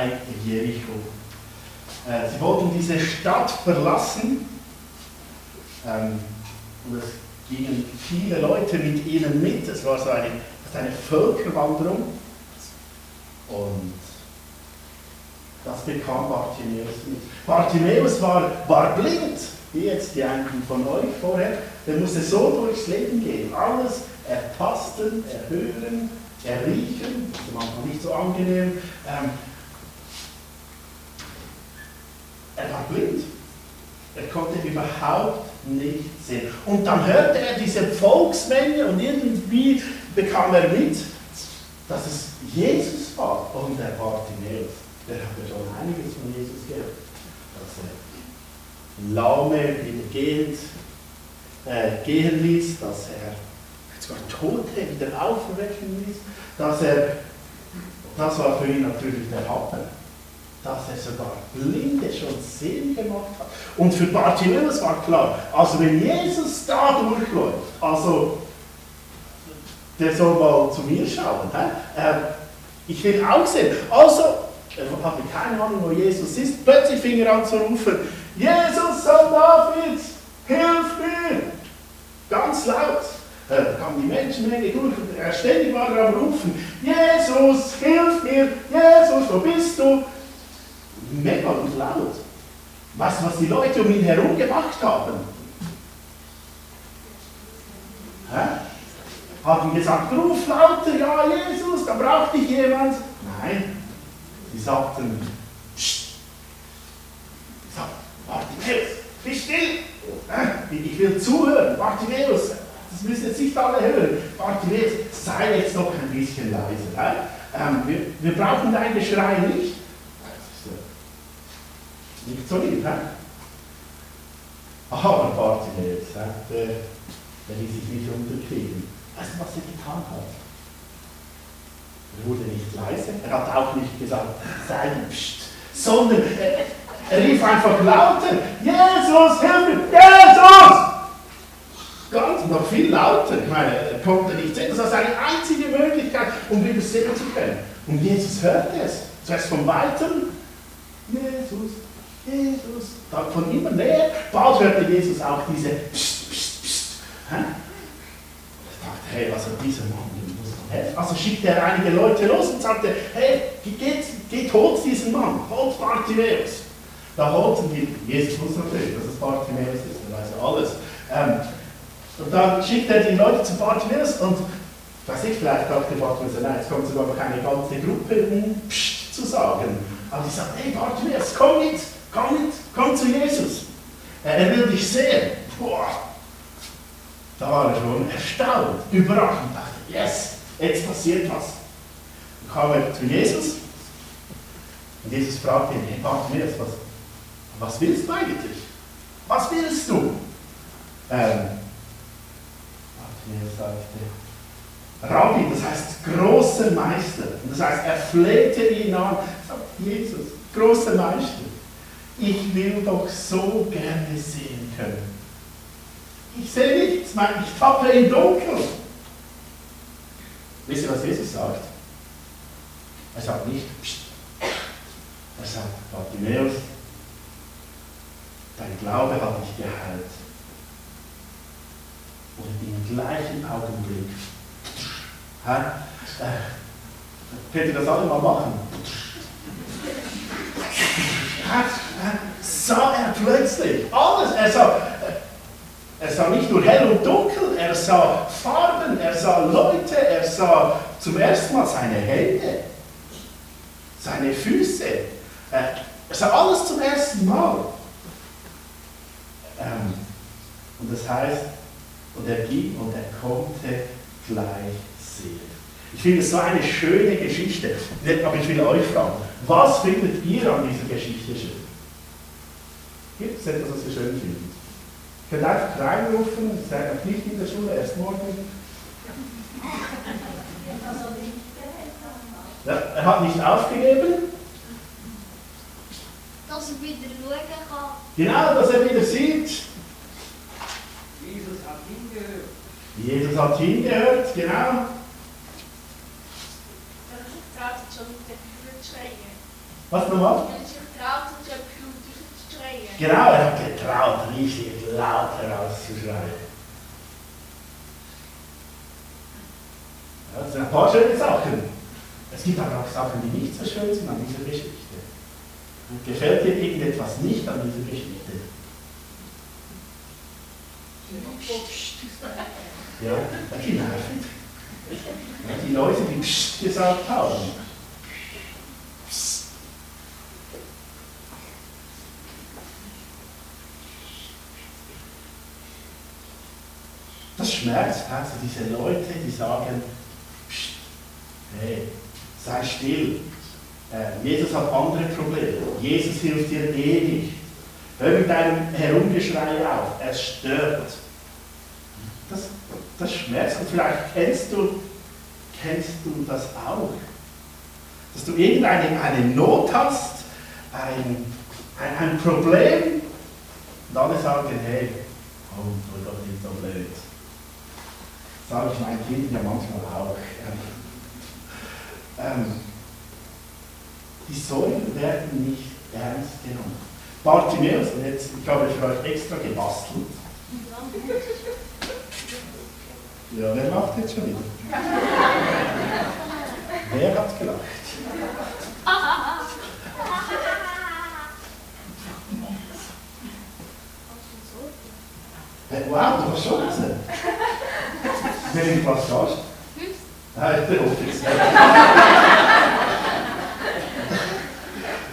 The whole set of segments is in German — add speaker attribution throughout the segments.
Speaker 1: bei Jericho. Äh, sie wollten diese Stadt verlassen ähm, und es gingen viele Leute mit ihnen mit. Es war so eine, eine Völkerwanderung und das bekam Bartimäus mit. Bartimäus war, war blind, wie jetzt die einen von euch vorher. Der musste so durchs Leben gehen. Alles ertasten, erhören, erriechen. Das ist manchmal nicht so angenehm. Ähm, er war blind. Er konnte überhaupt nicht sehen. Und dann hörte er diese Volksmenge und irgendwie bekam er mit, dass es Jesus war. Und der Bartimäus, der hatte schon einiges von Jesus gehört. Dass er Laume wieder gehend, äh, gehen ließ, dass er sogar Tote wieder aufwecken ließ, dass er, das war für ihn natürlich der Hammer dass er sogar Blinde schon sehen gemacht hat. Und für Bartimäus war klar, also wenn Jesus da durchläuft, also der soll mal zu mir schauen. Äh, ich will auch sehen. Also, er hatte keine Ahnung, wo Jesus ist. Plötzlich fing er an zu rufen, Jesus, Sohn Davids, hilf mir! Ganz laut. Da kam die Menschenmenge durch und er ständig war am Rufen, Jesus, hilf mir! Jesus, wo bist du? Mega und laut. Du, was die Leute um ihn herum gemacht haben? Hä? Haben gesagt, ruf lauter, ja Jesus, da braucht dich jemand. Nein, sie sagten, Psst. Bartimäus, bist still. Ich will zuhören, Bartimäus, das müssen jetzt nicht alle hören. Bartimäus, sei jetzt noch ein bisschen leiser. Ähm, wir, wir brauchen dein Geschrei nicht. Nicht so lieb, hä? Aber Bartimäus, der, der ließ sich nicht unterkriegen. Weißt du, was er getan hat? Er wurde nicht leise, er hat auch nicht gesagt, sei Psst, sondern er, er rief einfach lauter, Jesus, hilf mir, Jesus! Ganz noch viel lauter. Ich meine, er konnte nicht sehen. Das war seine einzige Möglichkeit, um wieder sehen zu können. Und Jesus hörte es. Zuerst von weitem, Jesus, Jesus, von immer näher. Bald hörte Jesus auch diese Psst, Psst, Psst. Ich dachte, hey, hat dieser Mann? Also schickte er einige Leute los und sagte, hey, geht, geht holt diesen Mann, holt Bartimäus. Da holten die, Jesus wusste natürlich, dass es Bartimäus ist, er weiß ja alles. Ähm, und dann schickte er die Leute zu Bartimäus und, weiß ich, vielleicht dachte Bartimäus, nein, jetzt kommt sogar noch eine ganze Gruppe, um Psst zu sagen. Aber die sagten, hey Bartimäus, komm mit, Komm mit, komm zu Jesus. Er will dich sehen. Boah. Da war er schon erstaunt, überrascht und dachte, yes, jetzt passiert was. Dann kam er zu Jesus und Jesus fragte ihn, hey Bartimäus, was, was willst du eigentlich? Was willst du? Ähm, Rabbi, das heißt großer Meister. Das heißt, er flehte ihn an, sagt, Jesus, großer Meister ich will doch so gerne sehen können. Ich sehe nichts, ich tappe im Dunkeln. Wisst ihr, was Jesus sagt? Er sagt nicht, Psst. er sagt, Bartimäus, dein Glaube hat dich geheilt. Und im gleichen Augenblick, Herr, äh, könnt ihr das alle mal machen? Sah er plötzlich alles. Er sah, er sah nicht nur hell und dunkel, er sah Farben, er sah Leute, er sah zum ersten Mal seine Hände, seine Füße. Er sah alles zum ersten Mal. Ähm, und das heißt, und er ging und er konnte gleich sehen. Ich finde es so eine schöne Geschichte. Aber ich will euch fragen, was findet ihr an dieser Geschichte schön? Gibt es etwas, was ihr schön findet? Ich könnt einfach reinrufen, sage auch nicht in der Schule, erst morgen. Ja, er hat nicht aufgegeben.
Speaker 2: Dass er wieder schauen kann.
Speaker 1: Genau, dass er wieder sieht.
Speaker 3: Jesus hat hingehört.
Speaker 1: Jesus hat hingehört, genau.
Speaker 4: Schon mit den Kühlschränken.
Speaker 1: Was nochmal?
Speaker 2: Wenn sich traut, so etwas laut zu schreien.
Speaker 1: Genau, er hat getraut, richtig laut herauszuschreien. Ja, das sind ein paar schöne Sachen. Es gibt aber auch Sachen, die nicht so schön sind an dieser Geschichte. Gefällt dir irgendetwas nicht an dieser Geschichte? Ja, das ist nervig. Die Leute, die Psst gesagt haben. Psst. Das schmerzt, also diese Leute, die sagen, Psst, hey, sei still. Äh, Jesus hat andere Probleme. Jesus hilft dir eh nicht. Hör mit deinem Herumgeschrei auf. Es stört. Das, das schmerzt. Und vielleicht kennst du, kennst du das auch. Dass du irgendeine eine Not hast, ein, ein, ein Problem, und alle sagen, hey, komm, tu doch nicht so blöd. Sage ich meinen Kindern ja manchmal auch. Ähm, die Sorgen werden nicht ernst genommen. Bartimäus, und jetzt, ich habe für euch extra gebastelt. Ja, wer lacht jetzt schon wieder? wer hat gelacht? Äh, Wow, du hast schon gesehen. Welche du? Nein, der Office.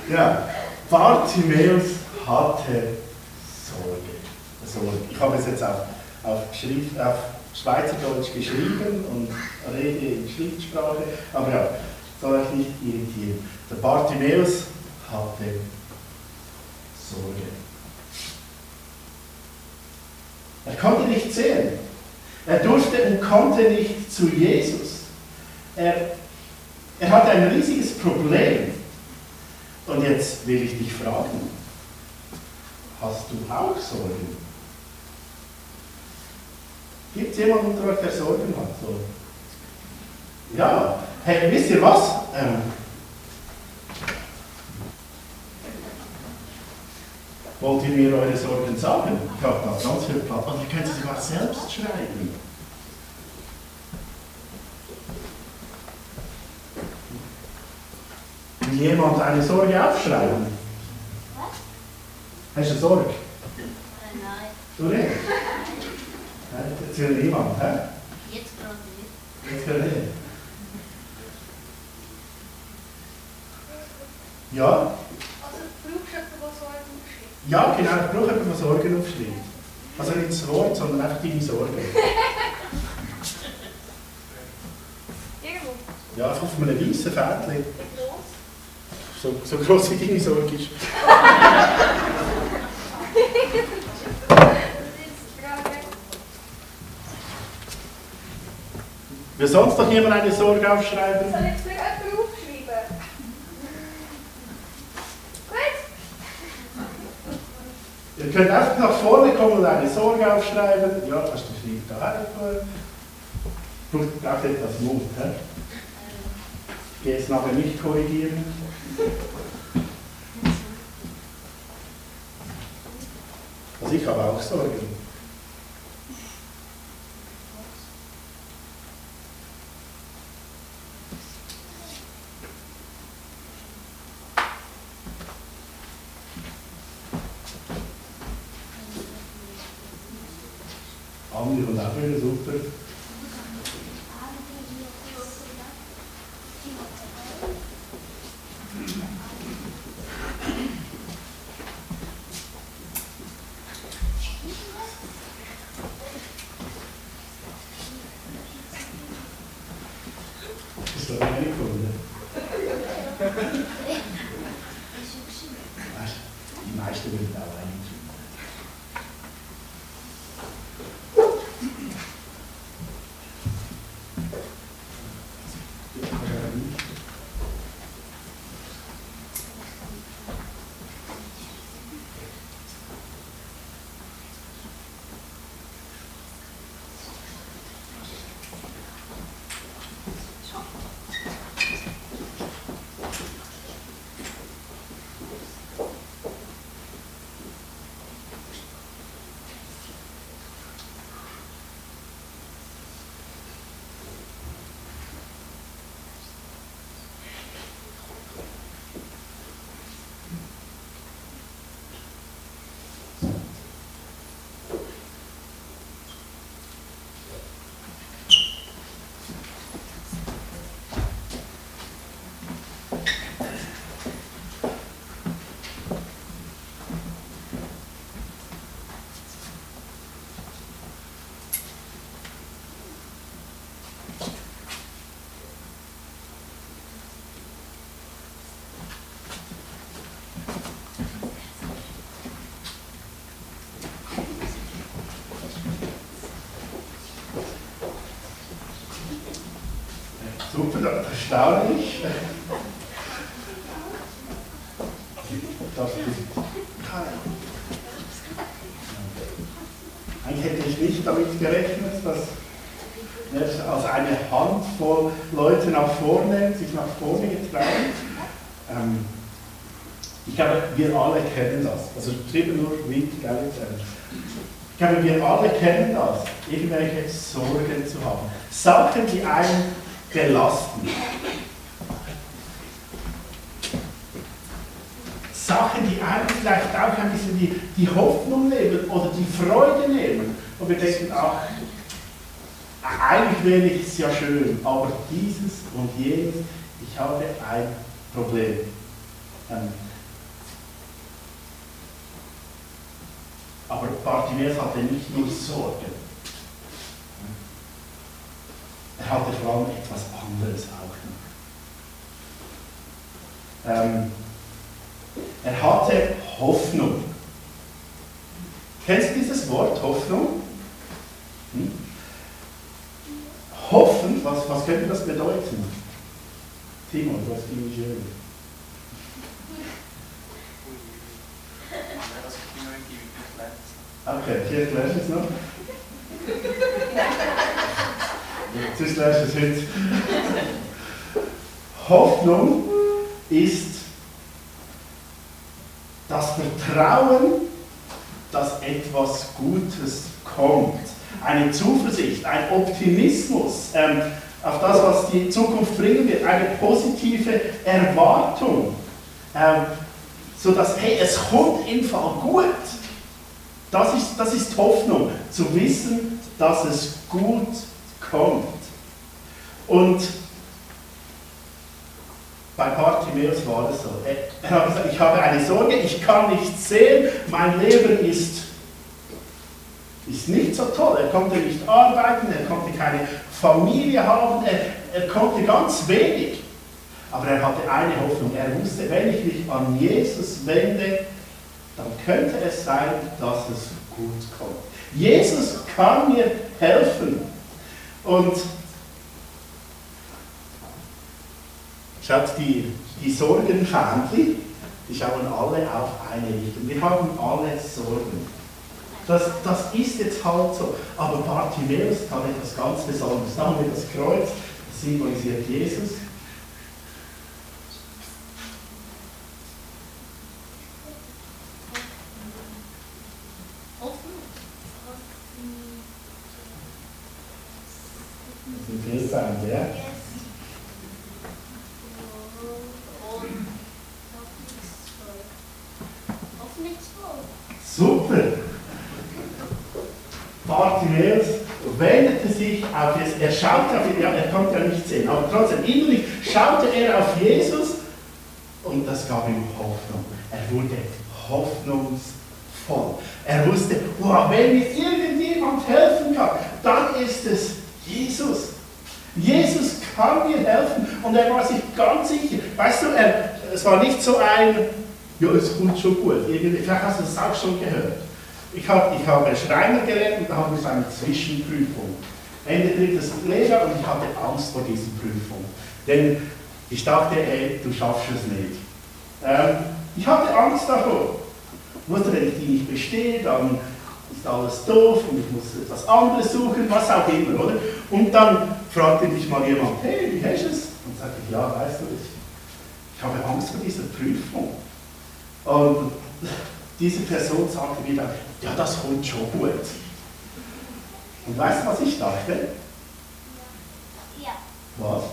Speaker 1: ja, Bartimäus hatte Sorge. Sorge. Ich habe es jetzt auf, auf, Schrift, auf Schweizerdeutsch geschrieben und rede in Schriftsprache, aber ja, soll euch nicht irritieren. Der Bartimäus hatte Sorge. Er konnte nicht sehen. Er durfte und konnte nicht zu Jesus. Er, er hatte ein riesiges Problem. Und jetzt will ich dich fragen, hast du auch Sorgen? Gibt es jemanden unter euch, der Sorgen hat? So. Ja, hey, wisst ihr was? Ähm, wollt ihr mir eure Sorgen sagen? Ich habe da ganz viel Platz. Also ihr könnt sie sogar selbst schreiben. Will jemand eine Sorge aufschreiben? Hast du eine Sorge?
Speaker 2: Nein,
Speaker 1: Du nicht? Nein, Jetzt will niemand, hä?
Speaker 2: jetzt gerade nicht.
Speaker 1: Jetzt will nicht. Ja?
Speaker 2: Also, brauchst du jemanden, der so einen
Speaker 1: Ja, genau, ich brauche jemanden, der Sorgen aufschreibt. Also nicht das Wort, sondern einfach deine Sorgen.
Speaker 2: Irgendwo.
Speaker 1: Ja, einfach auf einem weißen Fädchen. So, so groß wie deine Sorge ist.
Speaker 2: Das ist gerade.
Speaker 1: Will sonst noch jemand eine Sorge aufschreiben?
Speaker 2: Soll ich für jemanden aufschreiben? Gut.
Speaker 1: Ihr könnt einfach nach vorne kommen und eine Sorge aufschreiben. Ja, hast du schreibt da. Braucht braucht etwas Mut. He? Ich gehe es nachher nicht korrigieren. Also ich habe auch Sorgen. Und auch wieder super. Da, da staune ich. Das Eigentlich hätte ich nicht damit gerechnet, dass er als eine Handvoll Leute nach vorne, sich nach vorne getragen. Ähm, ich glaube, wir alle kennen das. Also Trieben nur Wind, gell, ich glaube, wir alle kennen das, irgendwelche Sorgen zu haben. Sachen, die einen belasten. Sachen, die einem vielleicht auch ein bisschen die, die Hoffnung nehmen oder die Freude nehmen. Und wir denken, ach, eigentlich wäre es ja schön, aber dieses und jenes, ich habe ein Problem. Ähm, aber Bartimäus hatte nicht nur Sorgen. Er hatte vor allem etwas anderes auch noch. Ähm, er hatte Hoffnung. Kennst du dieses Wort Hoffnung? Hm? Hoffen, was, was könnte das bedeuten? Timon, du hast die schön. Okay, ich erkläre es noch. Jetzt lernst du es. Hoffnung ist das Vertrauen, dass etwas Gutes kommt. Eine Zuversicht, ein Optimismus ähm, auf das, was die Zukunft bringen wird, eine positive Erwartung. Ähm, so dass, hey, es kommt im Fall gut. Das ist, das ist Hoffnung, zu wissen, dass es gut kommt. Und bei Bartimäus war es so. Er hat gesagt, ich habe eine Sorge, ich kann nicht sehen, mein Leben ist, ist nicht so toll. Er konnte nicht arbeiten, er konnte keine Familie haben, er, er konnte ganz wenig. Aber er hatte eine Hoffnung. Er wusste, wenn ich mich an Jesus wende, dann könnte es sein, dass es gut kommt. Jesus kann mir helfen. Und Schaut, die, die Sorgenfähnchen, die schauen alle auf eine Richtung. Wir haben alle Sorgen. Das, das ist jetzt halt so. Aber Bartimäus hat etwas ganz Besonderes. Da haben wir das Kreuz, das symbolisiert Jesus. Das ist ein Bildband, ja? Super! Bartimäus wendete sich auf Jesus. Er schaute auf ihn, ja, er konnte ja nicht sehen, aber trotzdem innerlich schaute er auf Jesus und das gab ihm Hoffnung. Er wurde hoffnungsvoll. Er wusste, wow, wenn mir irgendjemand helfen kann, dann ist es Jesus. Jesus kann mir helfen und er war sich ganz sicher. Weißt du, er, es war nicht so ein ja, es kommt schon gut. Vielleicht hast du das auch schon gehört. Ich, hab, ich habe Schreiner gelernt und da haben wir so eine Zwischenprüfung. Ende drittes Lehrjahr und ich hatte Angst vor dieser Prüfung. Denn ich dachte, ey, du schaffst es nicht. Ähm, ich hatte Angst davor. Ich wusste, wenn ich die nicht bestehe, dann ist alles doof und ich muss etwas anderes suchen, was auch immer, oder? Und dann fragte mich mal jemand, hey, wie hast du es? Und sagte ich, ja, weißt du, ich, ich habe Angst vor dieser Prüfung. Und diese Person sagte mir dann, ja, das kommt schon gut. Und weißt du, was ich dachte?
Speaker 2: Ja.
Speaker 1: Was?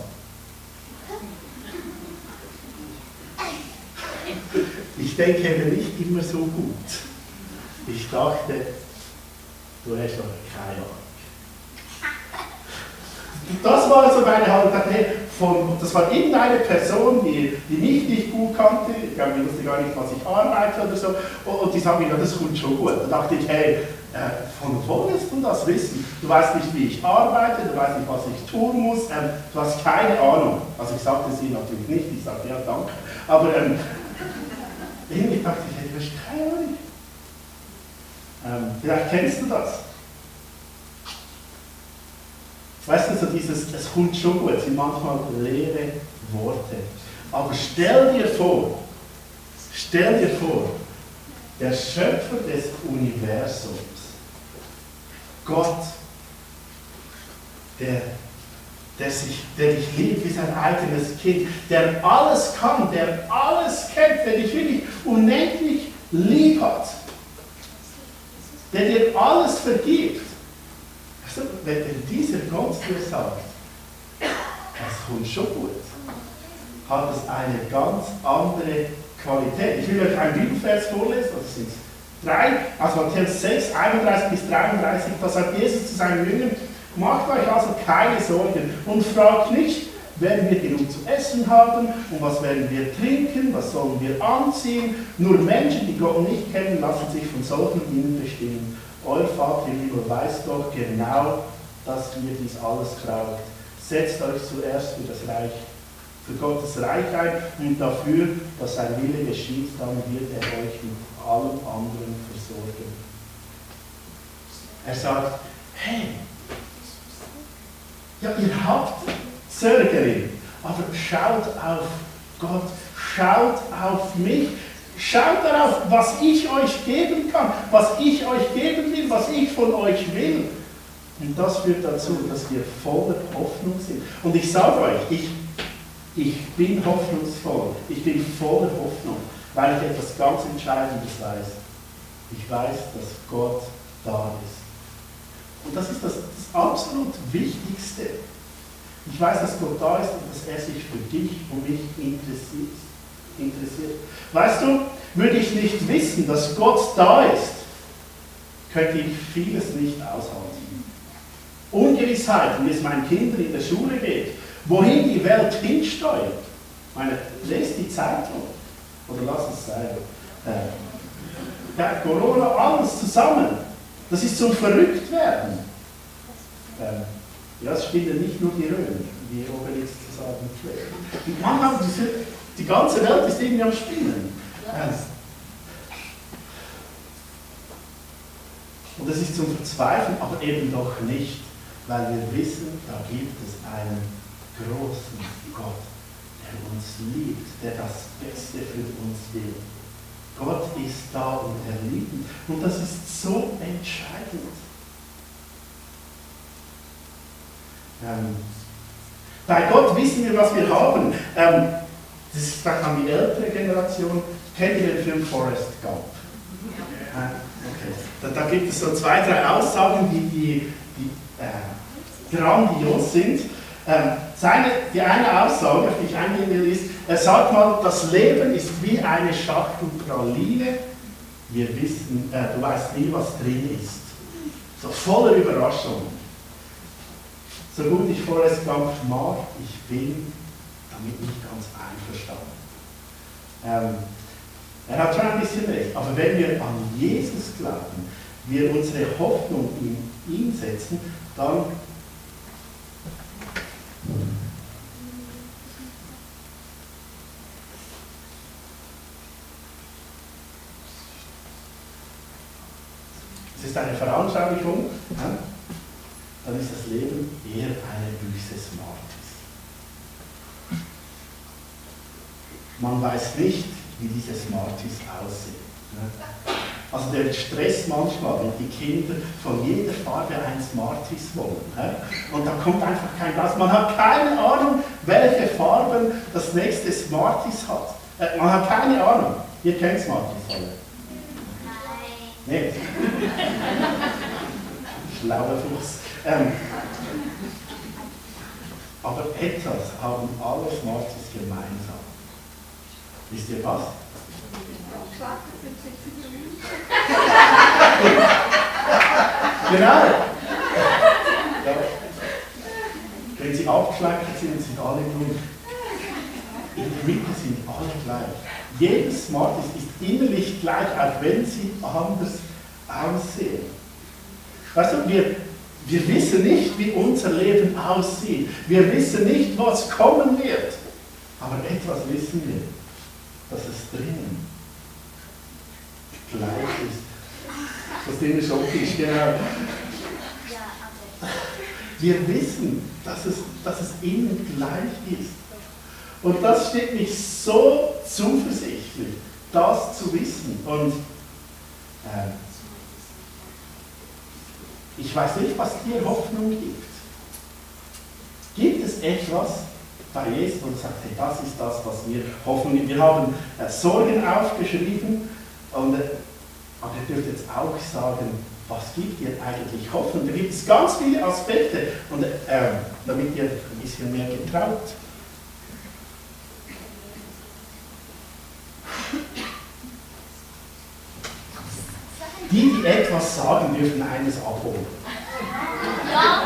Speaker 1: Ich denke eben nicht immer so gut. Ich dachte, du hast doch keine Ahnung. Das war so meine Haltung. Von, das war irgendeine Person, die, die mich nicht gut kannte. Ich glaube, ich wusste gar nicht, was ich arbeite oder so. Und die sagte mir, das kommt schon gut. Da dachte ich, hey, äh, von wo willst du das wissen? Du weißt nicht, wie ich arbeite, du weißt nicht, was ich tun muss, ähm, du hast keine Ahnung. Also ich sagte sie natürlich nicht, ich sagte, ja, danke. Aber ähm, irgendwie dachte ich, du hast keine Ahnung. Ähm, vielleicht kennst du das. Weißt du, so dieses, es kommt schon gut, sind manchmal leere Worte. Aber stell dir vor, stell dir vor, der Schöpfer des Universums, Gott, der, der, sich, der dich liebt wie sein eigenes Kind, der alles kann, der alles kennt, der dich wirklich unendlich lieb hat, der dir alles vergibt. Also, wenn dieser Gott dir sagt, das kommt schon gut, hat es eine ganz andere Qualität. Ich will euch einen Bibelvers vorlesen, das sind drei, aus Matthäus 6, 31 bis 33, da sagt Jesus zu seinen Jüngern, macht euch also keine Sorgen und fragt nicht, werden wir genug zu essen haben und was werden wir trinken, was sollen wir anziehen. Nur Menschen, die Gott nicht kennen, lassen sich von solchen Dingen bestimmen. Euer Vater im Himmel weiß doch genau, dass ihr dies alles braucht. Setzt euch zuerst für das Reich für Gottes Reich ein und dafür, dass sein Wille geschieht, dann wird er euch mit allem anderen versorgen. Er sagt, hey, ja, ihr habt Zögerin, aber schaut auf Gott, schaut auf mich, schaut darauf, was ich euch geben kann, was ich euch geben will, was ich von euch will. Und das führt dazu, dass wir voller Hoffnung sind. Und ich sage euch, ich ich bin hoffnungsvoll, ich bin voller Hoffnung, weil ich etwas ganz Entscheidendes weiß. Ich weiß, dass Gott da ist. Und das ist das, das absolut Wichtigste. Ich weiß, dass Gott da ist und dass er sich für dich und mich interessiert. interessiert. Weißt du, würde ich nicht wissen, dass Gott da ist, könnte ich vieles nicht aushalten. Ungewissheit, wie es meinen Kindern in der Schule geht, wohin die Welt hinsteuert. Meine, lest die Zeitung oder lass es sein. Äh, ja, Corona, alles zusammen. Das ist zum Verrücktwerden. Äh, ja, es spielen nicht nur die Römer, wie Obelix zu sagen pflegt. Manchmal, die, ganze Welt ist irgendwie am Spinnen. Und das ist zum Verzweifeln, aber eben doch nicht, weil wir wissen, da gibt es einen großen Gott, der uns liebt, der das Beste für uns will. Gott ist da und er liebt. Und das ist so entscheidend. Ähm, bei Gott wissen wir, was wir haben. Ähm, das ist vielleicht an die ältere Generation. Kennt ihr den Film Forrest Gump? Okay. Da, da, gibt es so zwei, drei Aussagen, die, die, die äh, grandios sind. Ähm, seine, die eine Aussage, auf die ich eingehen will, ist, er sagt mal, das Leben ist wie eine Schachtel Praline. Wir wissen, äh, du weißt nie, was drin ist. So voller Überraschung. So gut ich Forrest Gump mag, ich bin damit nicht ganz einverstanden. Ähm, er hat schon ein bisschen recht, aber wenn wir an Jesus glauben, wir unsere Hoffnung in ihn setzen, dann es ist eine Veranschaulichung, ja? dann ist das Leben eher eine Büchse Smarties. Man weiß nicht, wie diese Smarties aussehen. Ja? Also der Stress manchmal, wenn die Kinder von jeder Farbe ein Smarties wollen. Und da kommt einfach kein Glas. Man hat keine Ahnung, welche Farben das nächste Smarties hat. Äh, man hat keine Ahnung. Ihr kennt Smarties alle. Nein. Nee. Schlauer Fuchs. Ähm, aber etwas haben alle Smarties gemeinsam. Wisst ihr was? genau. Ja. Wenn sie abgeschleckt sind, sind alle grün. In der Mitte sind alle gleich. Jedes Smart ist innerlich gleich, auch wenn sie anders aussehen. Weißt du, wir, wir wissen nicht, wie unser Leben aussieht. Wir wissen nicht, was kommen wird. Aber etwas wissen wir, dass es drinnen gleich ist. Das Ding ist optisch, genau. Wir wissen, dass es, dass es ihnen gleich ist. Und das steht mich so zuversichtlich, das zu wissen. Und äh, ich weiß nicht, was dir Hoffnung gibt. Gibt es etwas bei Jesus, sagst, hey, das ist das, was wir hoffen? Wir haben äh, Sorgen aufgeschrieben, und, äh, aber ihr dürft jetzt auch sagen, was gibt dir eigentlich Hoffnung? Da gibt es ganz viele Aspekte, und, äh, damit ihr ein bisschen mehr getraut. Die, die etwas sagen, dürfen eines abholen.
Speaker 2: Ja,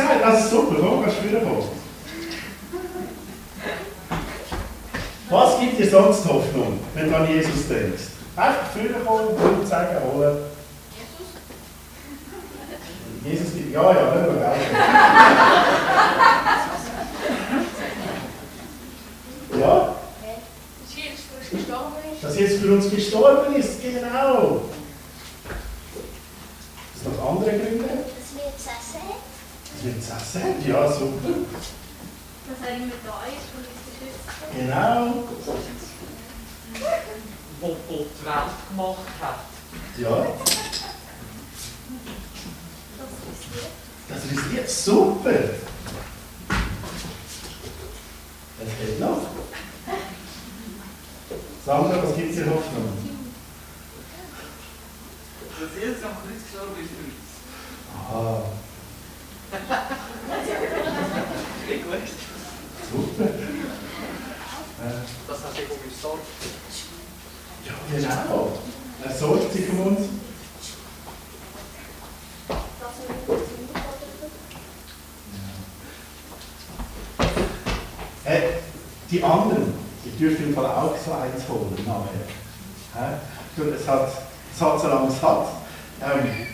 Speaker 2: gesagt,
Speaker 1: also super, komm, kannst du wieder kommen. Was gibt dir sonst Hoffnung, wenn du an Jesus denkst? Einfach kommen, und sagen, holen. Jesus gibt, ja, ja, wir weiter. Ja,
Speaker 3: Dass Jesus für uns gestorben ist.
Speaker 1: dass Jesus für uns gestorben ist, genau. Ist noch andere Gründe?
Speaker 2: Wird
Speaker 1: Sassend, ja, super.
Speaker 3: Dass er immer da ist und uns beschützt.
Speaker 1: Genau.
Speaker 4: wo Gott die Welt gemacht hat.
Speaker 1: Ja,
Speaker 2: Das
Speaker 1: jetzt super. Was geht noch? Sandra, was gibt dir Hoffnung?
Speaker 4: Dass Jesus am Kreuz gestorben ist für uns.
Speaker 1: Aha,
Speaker 4: Nicht gut.
Speaker 1: super. Äh,
Speaker 4: Das hat sich um uns sorgt.
Speaker 1: ja, genau. Er sorgt sich um uns.
Speaker 2: das mit dem Sündenboden.
Speaker 1: Äh, die anderen, die dürfen im Fall auch so eins holen nachher. Hä? Du, Es hat, es hat, solange es hat. Ähm,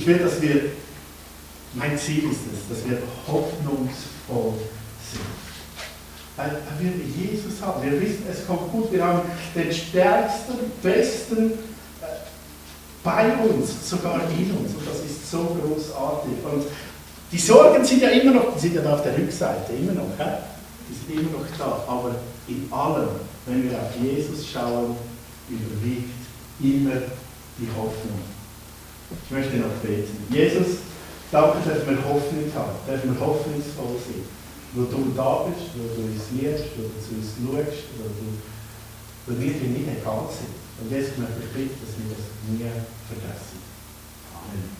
Speaker 1: ich will, dass wir, mein Ziel ist es, dass wir hoffnungsvoll sind. Weil wir Jesus haben. Wir wissen, es kommt gut. Wir haben den stärksten, besten äh, bei uns, sogar in uns. Und das ist so großartig. Und die Sorgen sind ja immer noch, die sind ja da auf der Rückseite, immer noch. Hä? Die sind immer noch da. Aber in allem, wenn wir auf Jesus schauen, überwiegt immer die Hoffnung. Ich möchte noch beten. Jesus, danke, dass wir Hoffnung haben, dass wir hoffnungsvoll sind. Wo du da bist, wo du uns liebst, wo du zu uns schaust, wo, du, wo wir dir nicht egal sind. Und ich möchte dich bitten, dass wir das nie vergessen. Amen.